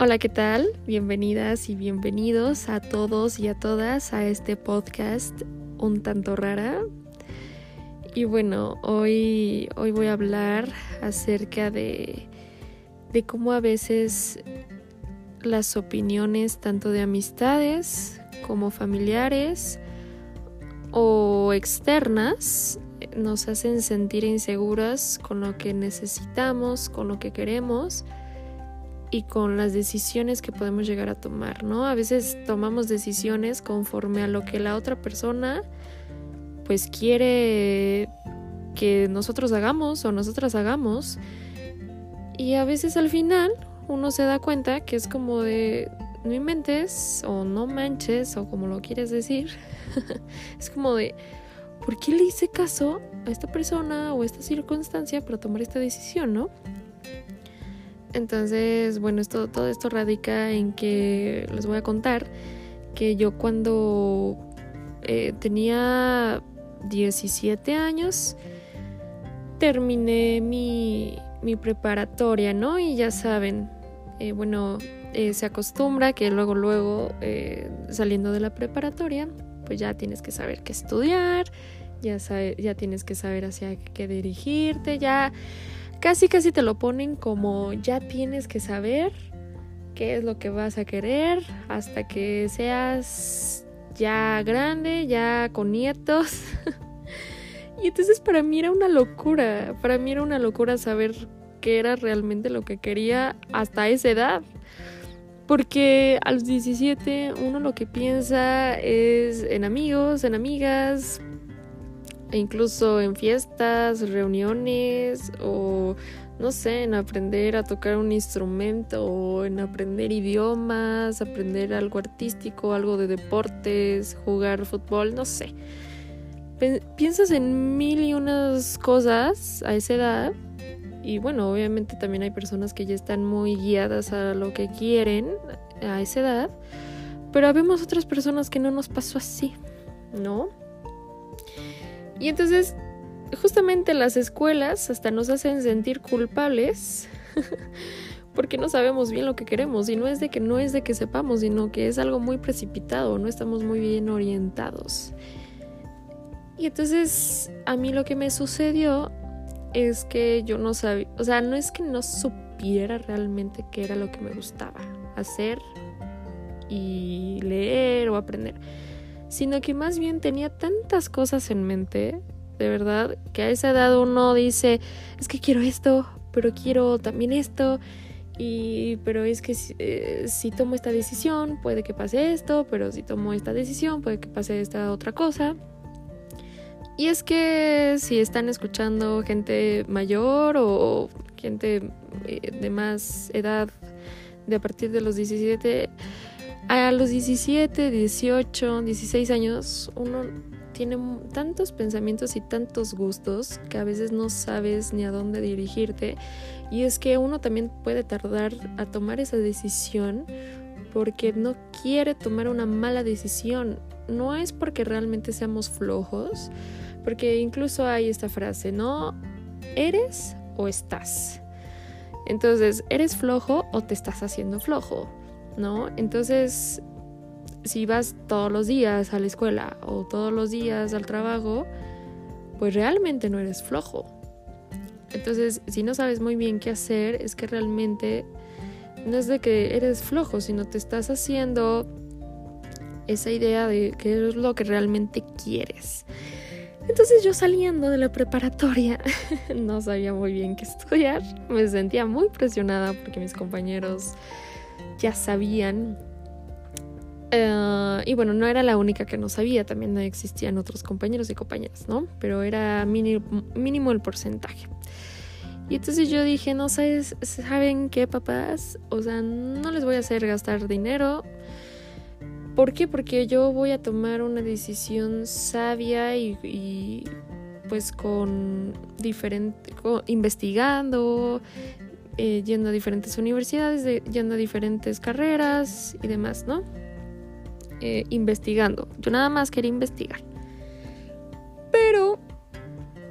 Hola, ¿qué tal? Bienvenidas y bienvenidos a todos y a todas a este podcast un tanto rara. Y bueno, hoy, hoy voy a hablar acerca de, de cómo a veces las opiniones tanto de amistades como familiares o externas nos hacen sentir inseguras con lo que necesitamos, con lo que queremos y con las decisiones que podemos llegar a tomar, ¿no? A veces tomamos decisiones conforme a lo que la otra persona pues quiere que nosotros hagamos o nosotras hagamos y a veces al final uno se da cuenta que es como de no inventes o no manches o como lo quieres decir. es como de ¿por qué le hice caso a esta persona o a esta circunstancia para tomar esta decisión, no? Entonces, bueno, todo esto radica en que les voy a contar que yo cuando eh, tenía 17 años terminé mi, preparatoria, ¿no? Y ya saben, eh, bueno, eh, se acostumbra que luego, luego, saliendo de la preparatoria, pues ya tienes que saber qué estudiar, ya, ya tienes que saber hacia qué dirigirte, ya casi casi te lo ponen como ya tienes que saber qué es lo que vas a querer hasta que seas ya grande, ya con nietos. y entonces para mí era una locura, para mí era una locura saber qué era realmente lo que quería hasta esa edad. Porque a los 17 uno lo que piensa es en amigos, en amigas, e incluso en fiestas, reuniones o no sé, en aprender a tocar un instrumento o en aprender idiomas, aprender algo artístico, algo de deportes, jugar fútbol, no sé. Piensas en mil y unas cosas a esa edad y bueno, obviamente también hay personas que ya están muy guiadas a lo que quieren a esa edad, pero habemos otras personas que no nos pasó así, ¿no? Y entonces, justamente las escuelas hasta nos hacen sentir culpables porque no sabemos bien lo que queremos y no es de que no es de que sepamos, sino que es algo muy precipitado, no estamos muy bien orientados. Y entonces a mí lo que me sucedió es que yo no sabía, o sea, no es que no supiera realmente qué era lo que me gustaba hacer y leer o aprender sino que más bien tenía tantas cosas en mente, de verdad, que a esa edad uno dice, es que quiero esto, pero quiero también esto, y pero es que eh, si, tomo esta decisión puede que pase esto, pero si tomo esta decisión puede que pase esta otra cosa. Y es que si están escuchando gente mayor o gente eh, de más edad de a partir de los 17, a los 17, 18, 16 años uno tiene tantos pensamientos y tantos gustos que a veces no sabes ni a dónde dirigirte y es que uno también puede tardar a tomar esa decisión porque no quiere tomar una mala decisión. No es porque realmente seamos flojos, porque incluso hay esta frase, ¿no? ¿Eres o estás? Entonces, ¿eres flojo o te estás haciendo flojo? ¿No? Entonces, si vas todos los días a la escuela o todos los días al trabajo, pues realmente no eres flojo. Entonces, si no sabes muy bien qué hacer, es que realmente no es de que eres flojo, sino te estás haciendo esa idea de qué es lo que realmente quieres. Entonces yo saliendo de la preparatoria no sabía muy bien qué estudiar, me sentía muy presionada porque mis compañeros ya sabían. Eh, y bueno, no era la única que no sabía, también existían otros compañeros y compañeras, ¿no? Pero era mínimo, el porcentaje. Y entonces yo dije, no sabes, ¿saben qué, papás? O sea, no les voy a hacer gastar dinero. ¿Por qué? Porque yo voy a tomar una decisión sabia y, pues con diferente, investigando, eh, yendo a diferentes universidades, yendo a diferentes carreras y demás, ¿no? Eh, investigando. Yo nada más quería investigar. Pero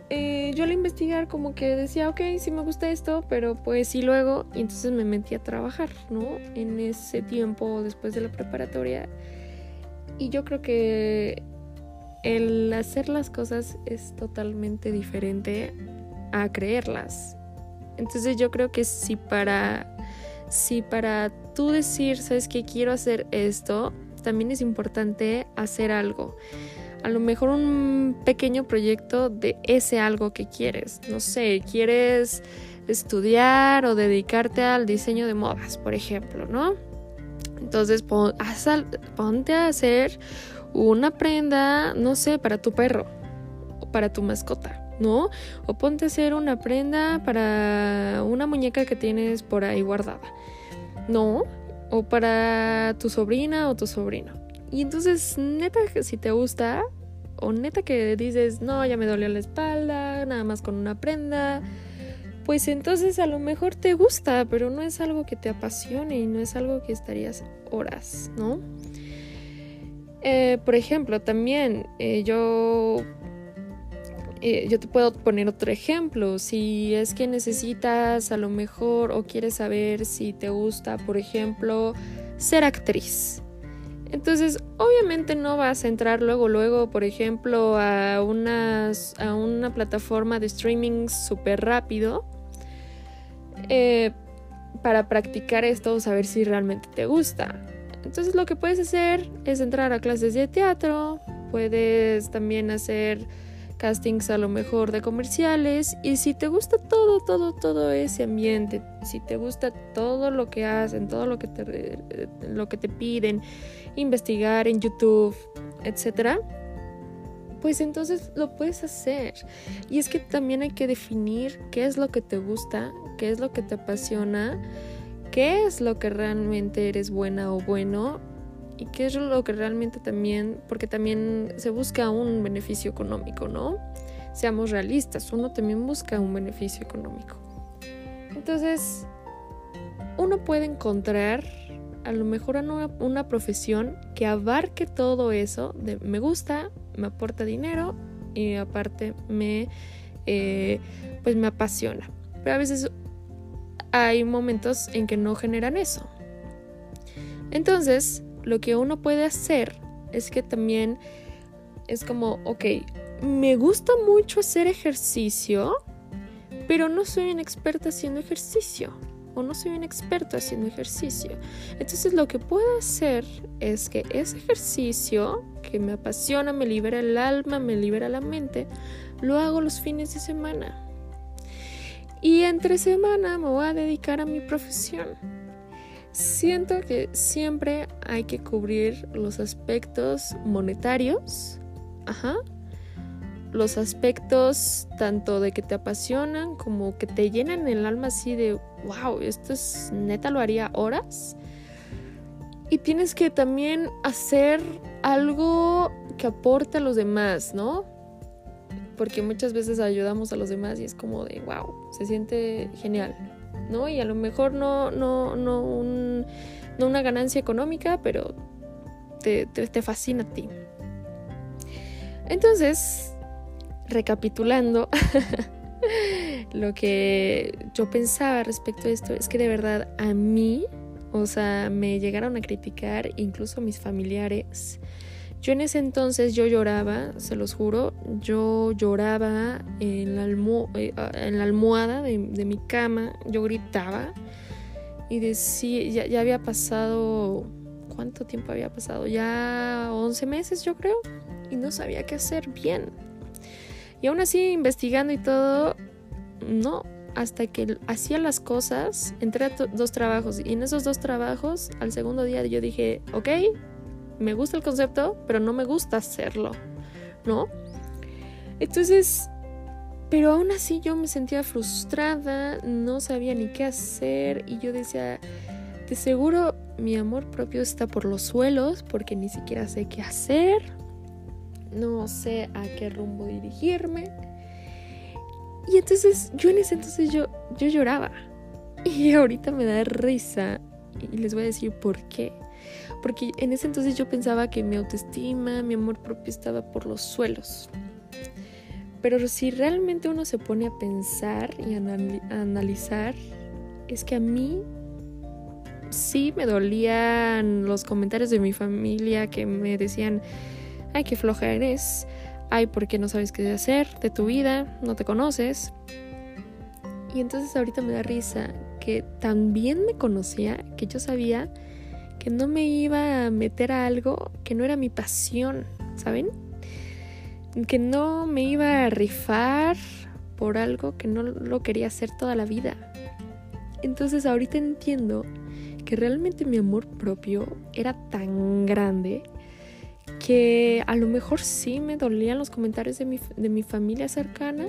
eh, yo al investigar como que decía, ok, sí me gusta esto, pero pues sí luego, y entonces me metí a trabajar, ¿no? En ese tiempo después de la preparatoria. Y yo creo que el hacer las cosas es totalmente diferente a creerlas. Entonces yo creo que si para si para tú decir, sabes que quiero hacer esto, también es importante hacer algo. A lo mejor un pequeño proyecto de ese algo que quieres. No sé, quieres estudiar o dedicarte al diseño de modas, por ejemplo, ¿no? Entonces ponte a hacer una prenda, no sé, para tu perro o para tu mascota. ¿No? O ponte a hacer una prenda para una muñeca que tienes por ahí guardada, ¿no? O para tu sobrina o tu sobrino. Y entonces, neta, si te gusta, o neta que dices, no, ya me dolió la espalda, nada más con una prenda, pues entonces a lo mejor te gusta, pero no es algo que te apasione y no es algo que estarías horas, ¿no? Eh, por ejemplo, también eh, yo eh, yo te puedo poner otro ejemplo. Si es que necesitas a lo mejor o quieres saber si te gusta, por ejemplo, ser actriz. Entonces, obviamente no vas a entrar luego, luego, por ejemplo, a, unas, a una plataforma de streaming súper rápido eh, para practicar esto o saber si realmente te gusta. Entonces, lo que puedes hacer es entrar a clases de teatro, puedes también hacer castings a lo mejor de comerciales y si te gusta todo, todo, todo ese ambiente, si te gusta todo lo que hacen, todo lo que te, lo que te piden, investigar en YouTube, etcétera, pues entonces lo puedes hacer. Y es que también hay que definir qué es lo que te gusta, qué es lo que te apasiona, qué es lo que realmente eres buena o bueno y qué es lo que realmente también, porque también se busca un beneficio económico, ¿no? Seamos realistas, uno también busca un beneficio económico. Entonces, uno puede encontrar a lo mejor una, profesión que abarque todo eso me gusta, me aporta dinero y aparte me, eh, pues me apasiona. Pero a veces hay momentos en que no generan eso. Entonces, lo que uno puede hacer es que también es como, ok, me gusta mucho hacer ejercicio, pero no soy una experta haciendo ejercicio o no soy un experto haciendo ejercicio. Entonces lo que puedo hacer es que ese ejercicio que me apasiona, me libera el alma, me libera la mente, lo hago los fines de semana. Y entre semana me voy a dedicar a mi profesión. Siento que siempre hay que cubrir los aspectos monetarios, ajá, los aspectos tanto de que te apasionan como que te llenan el alma así de, wow, esto es neta, lo haría horas. Y tienes que también hacer algo que aporte a los demás, ¿no? Porque muchas veces ayudamos a los demás y es como de, wow, se siente genial. ¿No? Y a lo mejor no, no, no, una ganancia económica, pero te, te, fascina a ti. Entonces, recapitulando, lo que yo pensaba respecto a esto es que de verdad a mí, o sea, me llegaron a criticar incluso mis familiares yo en ese entonces yo lloraba, se los juro, yo lloraba en la, eh, ah, en la almohada de, mi cama, yo gritaba y decía, ya, había pasado, ¿cuánto tiempo había pasado? Ya 11 meses yo creo, y no sabía qué hacer bien. Y aún así investigando y todo, no, hasta que hacía las cosas, entré a dos trabajos y en esos dos trabajos, al segundo día yo dije, ok, me gusta el concepto, pero no me gusta hacerlo, ¿no? Entonces, pero aún así yo me sentía frustrada, no sabía ni qué hacer y yo decía, de seguro mi amor propio está por los suelos porque ni siquiera sé qué hacer, no sé a qué rumbo dirigirme. Y entonces yo en ese entonces yo, yo lloraba y ahorita me da risa y les voy a decir por qué porque en ese entonces yo pensaba que mi autoestima, mi amor propio estaba por los suelos. pero si realmente uno se pone a pensar y a analizar, es que a mí sí me dolían los comentarios de mi familia que me decían, ay, qué floja eres, ay, ¿por qué no sabes qué hacer de tu vida? No te conoces. Y entonces ahorita me da risa que también me conocía, que yo sabía que no me iba a meter a algo que no era mi pasión, ¿saben? Que no me iba a rifar por algo que no lo quería hacer toda la vida. Entonces ahorita entiendo que realmente mi amor propio era tan grande que a lo mejor sí me dolían los comentarios de mi, de mi familia cercana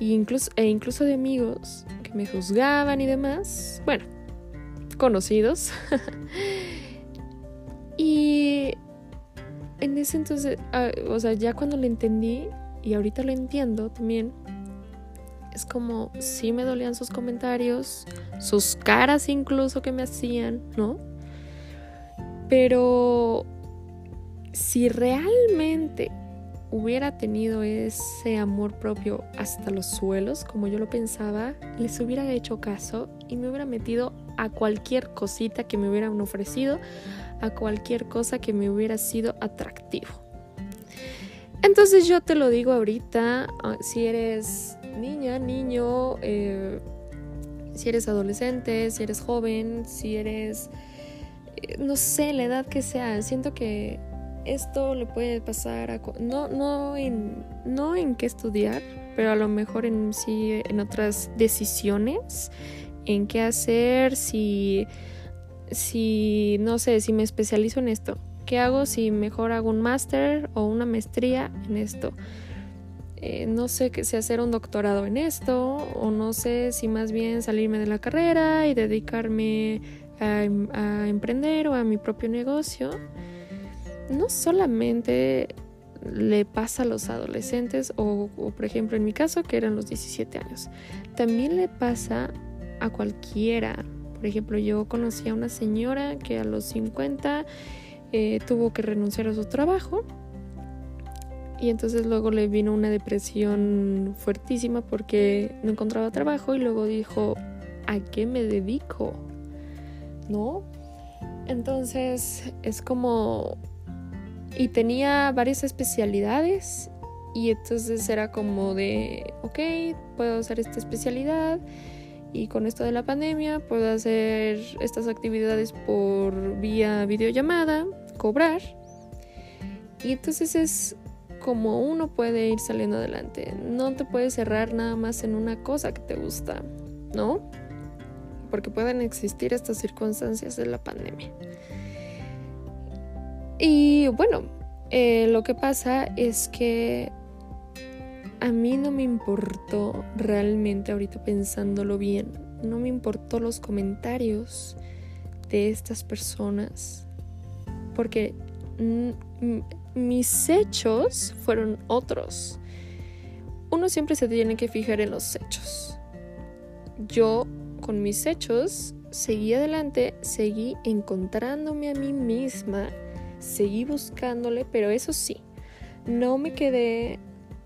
e incluso, e incluso de amigos que me juzgaban y demás. Bueno, conocidos. y en ese entonces, ah, o sea, ya cuando lo entendí y ahorita lo entiendo también, es como sí me dolían sus comentarios, sus caras incluso que me hacían, ¿no? Pero si realmente hubiera tenido ese amor propio hasta los suelos, como yo lo pensaba, les hubiera hecho caso y me hubiera metido a cualquier cosita que me hubieran ofrecido, a cualquier cosa que me hubiera sido atractivo. Entonces yo te lo digo ahorita, ah, si eres niña, niño, eh, si eres adolescente, si eres joven, si eres, eh, no sé, la edad que sea, siento que esto le puede pasar a... No, no, en, no en qué estudiar, pero a lo mejor en sí, en otras decisiones, en qué hacer, si, si, no sé, si me especializo en esto. ¿Qué hago si mejor hago un máster o una maestría en esto? Eh, no sé si hacer un doctorado en esto o no sé si más bien salirme de la carrera y dedicarme a, emprender o a mi propio negocio. No solamente le pasa a los adolescentes o, o, por ejemplo en mi caso que eran los 17 años, también le pasa a cualquiera. Por ejemplo, yo conocí a una señora que a los 50 eh, tuvo que renunciar a su trabajo y entonces luego le vino una depresión fuertísima porque no encontraba trabajo y luego dijo, ¿a qué me dedico? ¿No? Entonces es como... Y tenía varias especialidades y entonces era como de, ok, puedo hacer esta especialidad y con esto de la pandemia puedo hacer estas actividades por vía videollamada, cobrar. Y entonces es como uno puede ir saliendo adelante. No te puedes cerrar nada más en una cosa que te gusta, ¿no? Porque pueden existir estas circunstancias de la pandemia. Y bueno, eh, lo que pasa es que a mí no me importó realmente ahorita pensándolo bien, no me importó los comentarios de estas personas porque mis hechos fueron otros. Uno siempre se tiene que fijar en los hechos. Yo con mis hechos seguí adelante, seguí encontrándome a mí misma, seguí buscándole, pero eso sí, no me quedé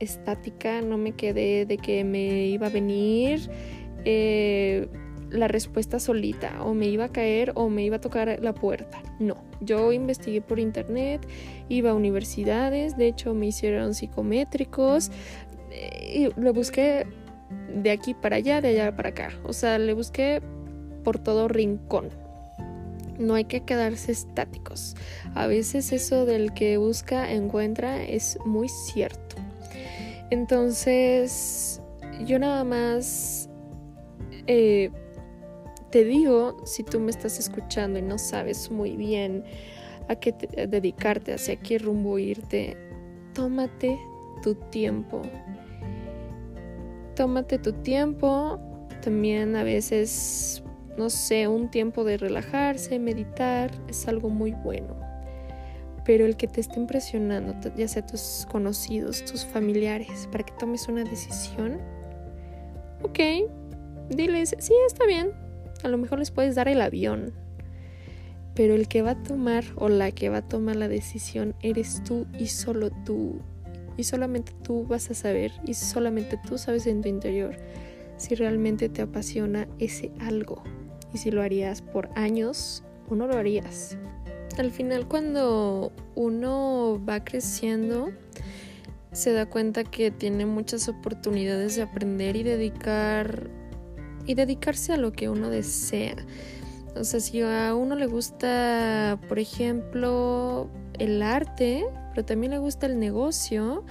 estática, no me quedé de que me iba a venir eh, la respuesta solita, o me iba a caer o me iba a tocar la puerta. No, yo investigué por internet, iba a universidades, de hecho me hicieron psicométricos, y lo busqué de aquí para allá, de allá para acá. O sea, le busqué por todo rincón. No hay que quedarse estáticos. A veces eso del que busca encuentra es muy cierto. Entonces, yo nada más eh, te digo, si tú me estás escuchando y no sabes muy bien a qué dedicarte, hacia qué rumbo irte, tómate tu tiempo. Tómate tu tiempo. También a veces, no sé, un tiempo de relajarse, meditar, es algo muy bueno pero el que te estén presionando, ya sea tus conocidos, tus familiares, para que tomes una decisión, ok, diles, sí, está bien, a lo mejor les puedes dar el avión, pero el que va a tomar o la que va a tomar la decisión eres tú y solo tú. y solamente tú vas a saber y solamente tú sabes en tu interior si realmente te apasiona ese algo y si lo harías por años o no lo harías. Al final cuando uno va creciendo se da cuenta que tiene muchas oportunidades de aprender y dedicar y dedicarse a lo que uno desea. O sea, si a uno le gusta, por ejemplo, el arte, pero también le gusta el negocio,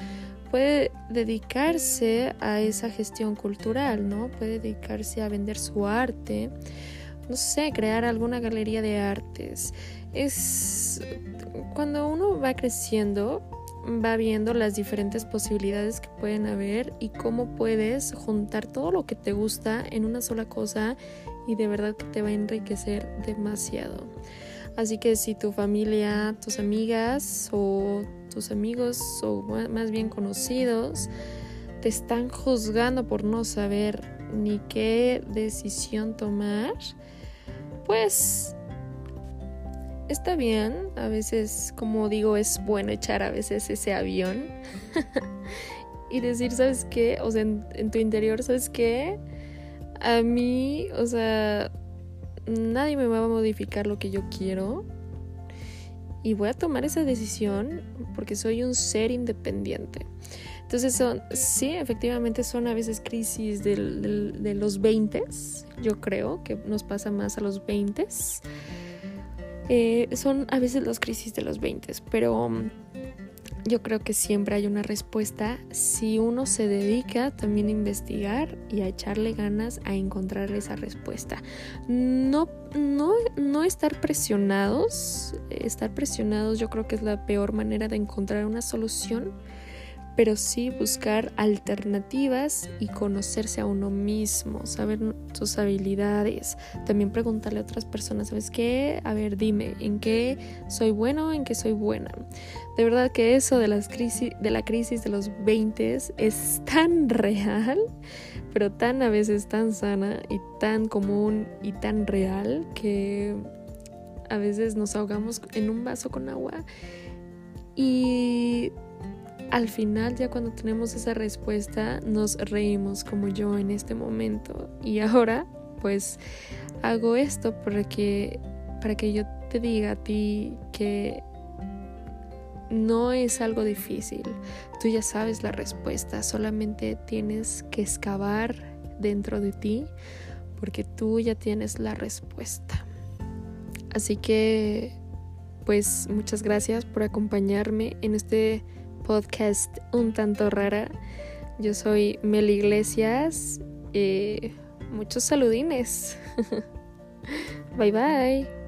puede dedicarse a esa gestión cultural, ¿no? Puede dedicarse a vender su arte, no sé, crear alguna galería de artes. Es cuando uno va creciendo, va viendo las diferentes posibilidades que pueden haber y cómo puedes juntar todo lo que te gusta en una sola cosa y de verdad que te va a enriquecer demasiado. Así que si tu familia, tus amigas o tus amigos o más bien conocidos te están juzgando por no saber ni qué decisión tomar, pues está bien. A veces, como digo, es bueno echar a veces ese avión y decir, ¿sabes qué? O sea, en, tu interior, ¿sabes qué? A mí, o sea, nadie me va a modificar lo que yo quiero y voy a tomar esa decisión porque soy un ser independiente. Entonces son, sí, efectivamente son a veces crisis de los 20, yo creo que nos pasa más a los 20. Eh, son a veces las crisis de los 20, pero yo creo que siempre hay una respuesta si uno se dedica también a investigar y a echarle ganas a encontrar esa respuesta. No, no, no estar presionados, estar presionados yo creo que es la peor manera de encontrar una solución pero sí buscar alternativas y conocerse a uno mismo, saber sus habilidades, también preguntarle a otras personas, ¿sabes qué? A ver, dime, ¿en qué soy bueno? ¿En qué soy buena? De verdad que eso de, las crisis, de la crisis de los 20 es tan real, pero tan a veces tan sana y tan común y tan real que a veces nos ahogamos en un vaso con agua y al final ya cuando tenemos esa respuesta nos reímos como yo en este momento y ahora pues hago esto para que para que yo te diga a ti que no es algo difícil. Tú ya sabes la respuesta, solamente tienes que excavar dentro de ti porque tú ya tienes la respuesta. Así que pues muchas gracias por acompañarme en este podcast un tanto rara. Yo soy Mel Iglesias. y muchos saludines. bye bye.